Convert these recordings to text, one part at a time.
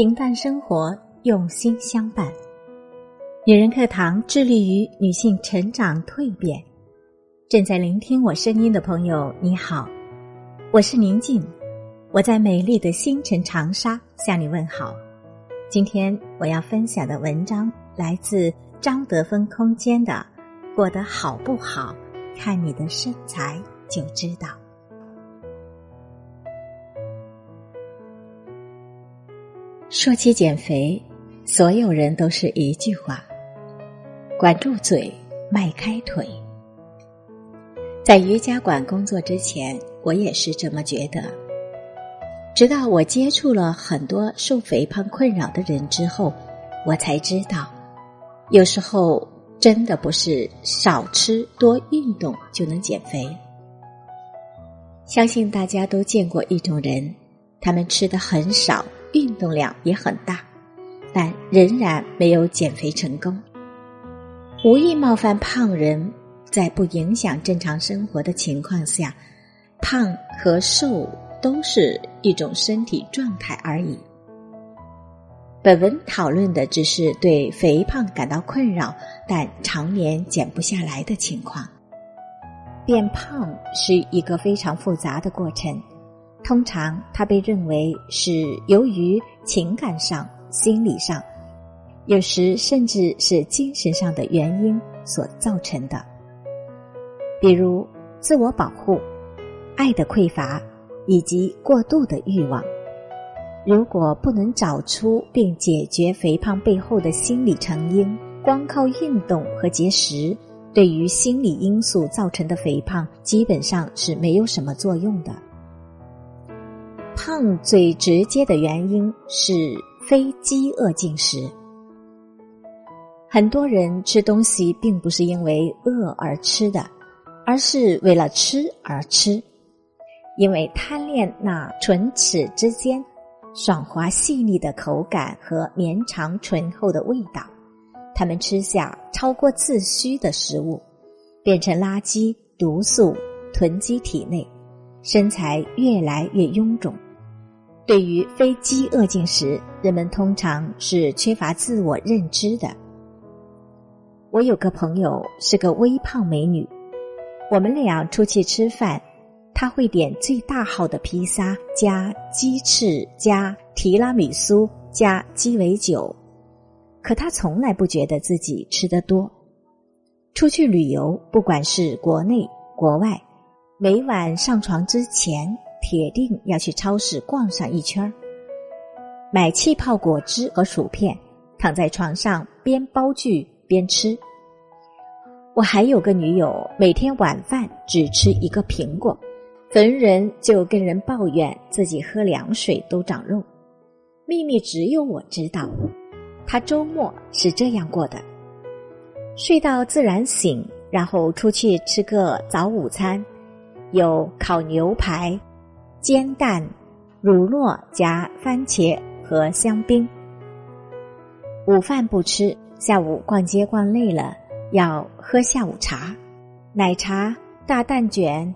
平淡生活，用心相伴。女人课堂致力于女性成长蜕变。正在聆听我声音的朋友，你好，我是宁静，我在美丽的星辰长沙向你问好。今天我要分享的文章来自张德芬空间的《过得好不好，看你的身材就知道》。说起减肥，所有人都是一句话：管住嘴，迈开腿。在瑜伽馆工作之前，我也是这么觉得。直到我接触了很多受肥胖困扰的人之后，我才知道，有时候真的不是少吃多运动就能减肥。相信大家都见过一种人，他们吃的很少。运动量也很大，但仍然没有减肥成功。无意冒犯胖人，在不影响正常生活的情况下，胖和瘦都是一种身体状态而已。本文讨论的只是对肥胖感到困扰但常年减不下来的情况。变胖是一个非常复杂的过程。通常，它被认为是由于情感上、心理上，有时甚至是精神上的原因所造成的。比如自我保护、爱的匮乏以及过度的欲望。如果不能找出并解决肥胖背后的心理成因，光靠运动和节食，对于心理因素造成的肥胖基本上是没有什么作用的。胖最直接的原因是非饥饿进食。很多人吃东西并不是因为饿而吃的，而是为了吃而吃，因为贪恋那唇齿之间爽滑细腻的口感和绵长醇厚的味道，他们吃下超过自需的食物，变成垃圾毒素囤积体内，身材越来越臃肿。对于非饥饿进食，人们通常是缺乏自我认知的。我有个朋友是个微胖美女，我们俩出去吃饭，她会点最大号的披萨，加鸡翅，加提拉米苏，加鸡尾酒，可她从来不觉得自己吃的多。出去旅游，不管是国内国外，每晚上床之前。铁定要去超市逛上一圈儿，买气泡果汁和薯片，躺在床上边煲剧边吃。我还有个女友，每天晚饭只吃一个苹果，逢人就跟人抱怨自己喝凉水都长肉，秘密只有我知道。她周末是这样过的：睡到自然醒，然后出去吃个早午餐，有烤牛排。煎蛋、乳酪加番茄和香槟。午饭不吃，下午逛街逛累了，要喝下午茶，奶茶、大蛋卷，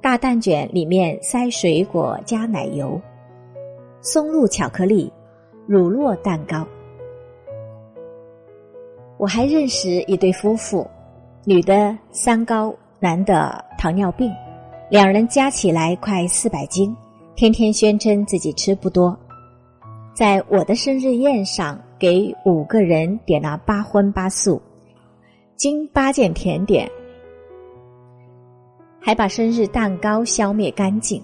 大蛋卷里面塞水果加奶油，松露巧克力，乳酪蛋糕。我还认识一对夫妇，女的三高，男的糖尿病。两人加起来快四百斤，天天宣称自己吃不多。在我的生日宴上，给五个人点了八荤八素，经八件甜点，还把生日蛋糕消灭干净。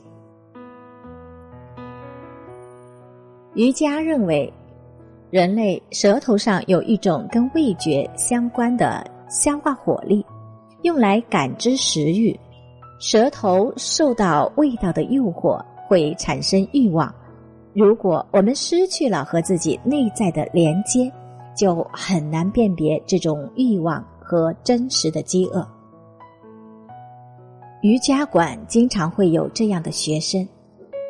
瑜伽认为，人类舌头上有一种跟味觉相关的消化火力，用来感知食欲。舌头受到味道的诱惑，会产生欲望。如果我们失去了和自己内在的连接，就很难辨别这种欲望和真实的饥饿。瑜伽馆经常会有这样的学生，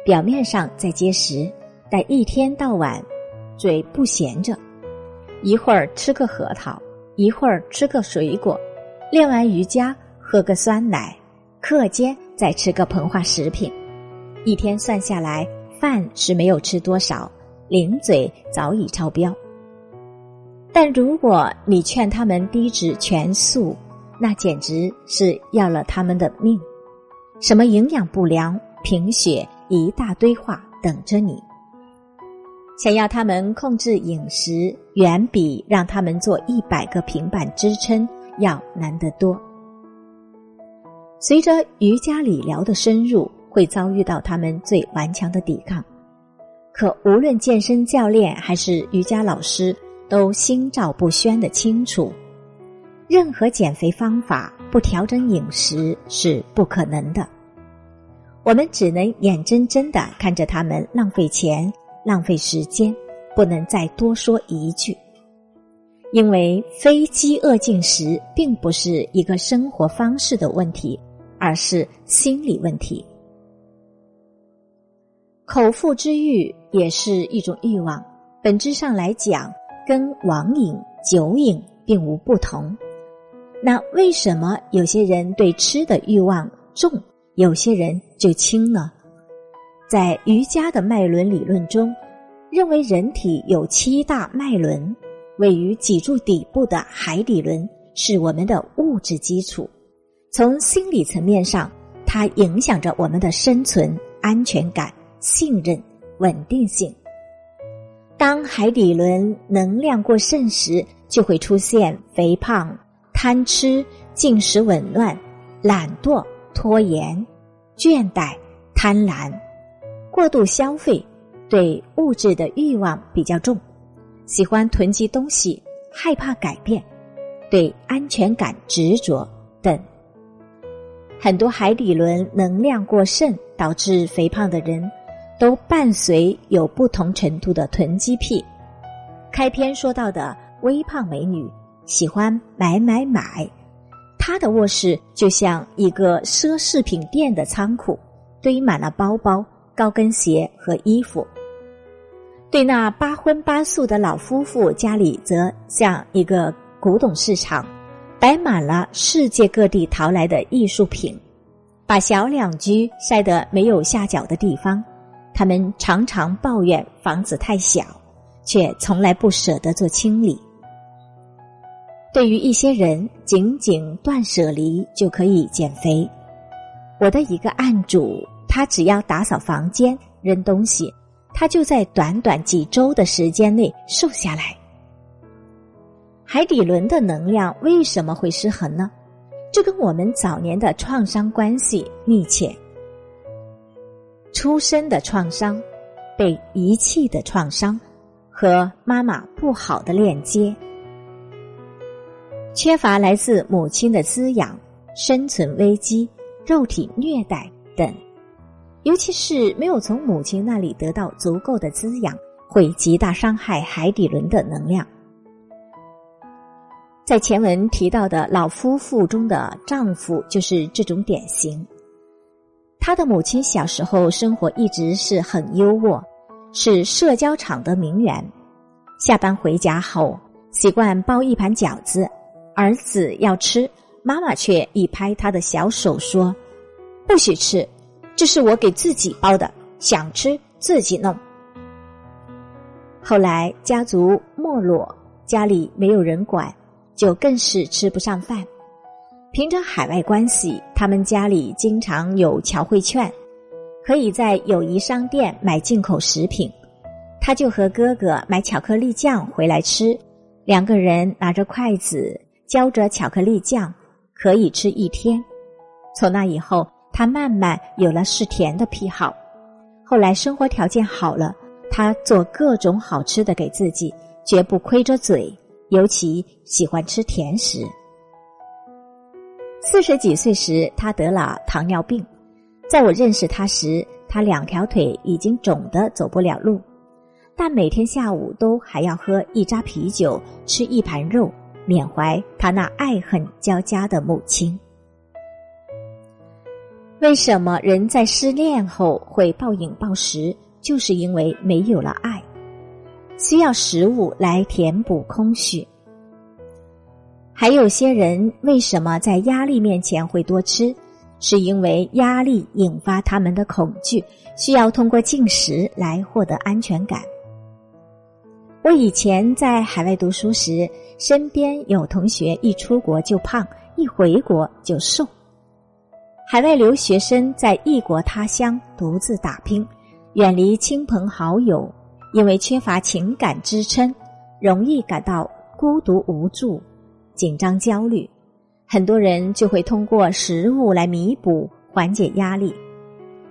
表面上在节食，但一天到晚嘴不闲着，一会儿吃个核桃，一会儿吃个水果，练完瑜伽喝个酸奶。课间再吃个膨化食品，一天算下来，饭是没有吃多少，零嘴早已超标。但如果你劝他们低脂全素，那简直是要了他们的命。什么营养不良、贫血，一大堆话等着你。想要他们控制饮食，远比让他们做一百个平板支撑要难得多。随着瑜伽理疗的深入，会遭遇到他们最顽强的抵抗。可无论健身教练还是瑜伽老师，都心照不宣的清楚，任何减肥方法不调整饮食是不可能的。我们只能眼睁睁的看着他们浪费钱。浪费时间，不能再多说一句。因为非饥饿进食并不是一个生活方式的问题，而是心理问题。口腹之欲也是一种欲望，本质上来讲，跟网瘾、酒瘾并无不同。那为什么有些人对吃的欲望重，有些人就轻呢？在瑜伽的脉轮理论中，认为人体有七大脉轮，位于脊柱底部的海底轮是我们的物质基础。从心理层面上，它影响着我们的生存、安全感、信任、稳定性。当海底轮能量过剩时，就会出现肥胖、贪吃、进食紊乱、懒惰、拖延、倦怠、贪婪。过度消费，对物质的欲望比较重，喜欢囤积东西，害怕改变，对安全感执着等。很多海底轮能量过剩导致肥胖的人，都伴随有不同程度的囤积癖。开篇说到的微胖美女喜欢买买买，她的卧室就像一个奢侈品店的仓库，堆满了包包。高跟鞋和衣服，对那八荤八素的老夫妇家里，则像一个古董市场，摆满了世界各地淘来的艺术品，把小两居晒得没有下脚的地方。他们常常抱怨房子太小，却从来不舍得做清理。对于一些人，仅仅断舍离就可以减肥。我的一个案主。他只要打扫房间、扔东西，他就在短短几周的时间内瘦下来。海底轮的能量为什么会失衡呢？这跟我们早年的创伤关系密切。出生的创伤、被遗弃的创伤和妈妈不好的链接，缺乏来自母亲的滋养、生存危机、肉体虐待等。尤其是没有从母亲那里得到足够的滋养，会极大伤害海底轮的能量。在前文提到的老夫妇中的丈夫就是这种典型。他的母亲小时候生活一直是很优渥，是社交场的名媛。下班回家后，习惯包一盘饺子，儿子要吃，妈妈却一拍他的小手说：“不许吃。”这是我给自己包的，想吃自己弄。后来家族没落，家里没有人管，就更是吃不上饭。凭着海外关系，他们家里经常有侨汇券，可以在友谊商店买进口食品。他就和哥哥买巧克力酱回来吃，两个人拿着筷子浇着巧克力酱，可以吃一天。从那以后。他慢慢有了嗜甜的癖好，后来生活条件好了，他做各种好吃的给自己，绝不亏着嘴，尤其喜欢吃甜食。四十几岁时，他得了糖尿病，在我认识他时，他两条腿已经肿得走不了路，但每天下午都还要喝一扎啤酒，吃一盘肉，缅怀他那爱恨交加的母亲。为什么人在失恋后会暴饮暴食？就是因为没有了爱，需要食物来填补空虚。还有些人为什么在压力面前会多吃？是因为压力引发他们的恐惧，需要通过进食来获得安全感。我以前在海外读书时，身边有同学一出国就胖，一回国就瘦。海外留学生在异国他乡独自打拼，远离亲朋好友，因为缺乏情感支撑，容易感到孤独无助、紧张焦虑。很多人就会通过食物来弥补、缓解压力。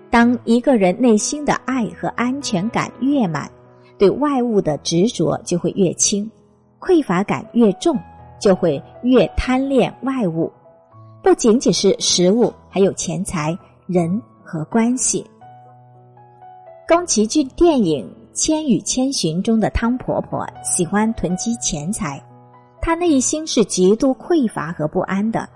当一个人内心的爱和安全感越满，对外物的执着就会越轻，匮乏感越重，就会越贪恋外物。不仅仅是食物，还有钱财、人和关系。宫崎骏电影《千与千寻》中的汤婆婆喜欢囤积钱财，她内心是极度匮乏和不安的。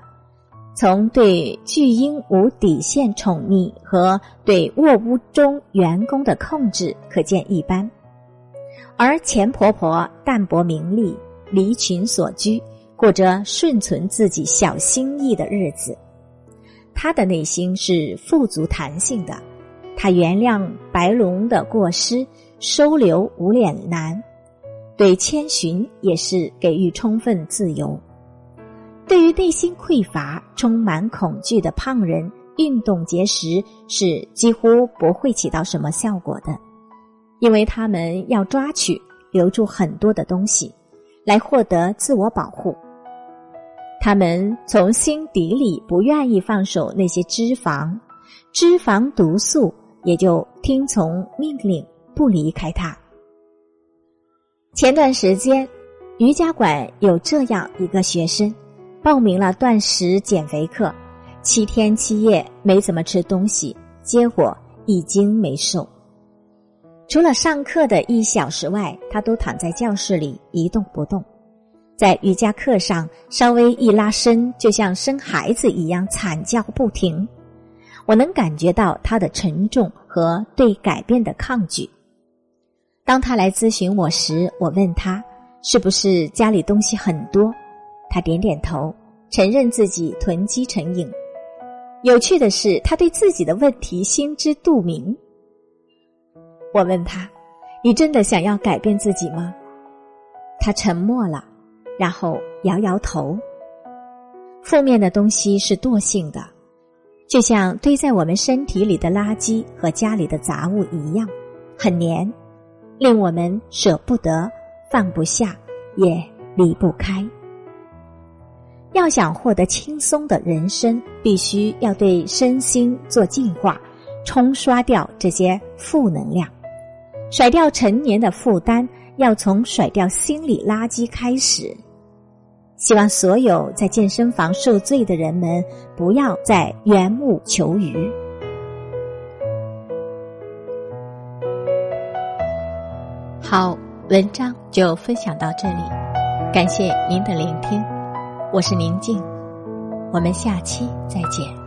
从对巨婴无底线宠溺和对卧屋中员工的控制可见一斑。而钱婆婆淡泊名利，离群所居。过着顺从自己小心意的日子，他的内心是富足弹性的。他原谅白龙的过失，收留无脸男，对千寻也是给予充分自由。对于内心匮乏、充满恐惧的胖人，运动节食是几乎不会起到什么效果的，因为他们要抓取、留住很多的东西，来获得自我保护。他们从心底里不愿意放手那些脂肪，脂肪毒素也就听从命令不离开它。前段时间，瑜伽馆有这样一个学生，报名了断食减肥课，七天七夜没怎么吃东西，结果一斤没瘦。除了上课的一小时外，他都躺在教室里一动不动。在瑜伽课上，稍微一拉伸，就像生孩子一样惨叫不停。我能感觉到他的沉重和对改变的抗拒。当他来咨询我时，我问他是不是家里东西很多，他点点头，承认自己囤积成瘾。有趣的是，他对自己的问题心知肚明。我问他：“你真的想要改变自己吗？”他沉默了。然后摇摇头。负面的东西是惰性的，就像堆在我们身体里的垃圾和家里的杂物一样，很黏，令我们舍不得、放不下，也离不开。要想获得轻松的人生，必须要对身心做净化，冲刷掉这些负能量，甩掉陈年的负担，要从甩掉心理垃圾开始。希望所有在健身房受罪的人们，不要再缘木求鱼。好，文章就分享到这里，感谢您的聆听，我是宁静，我们下期再见。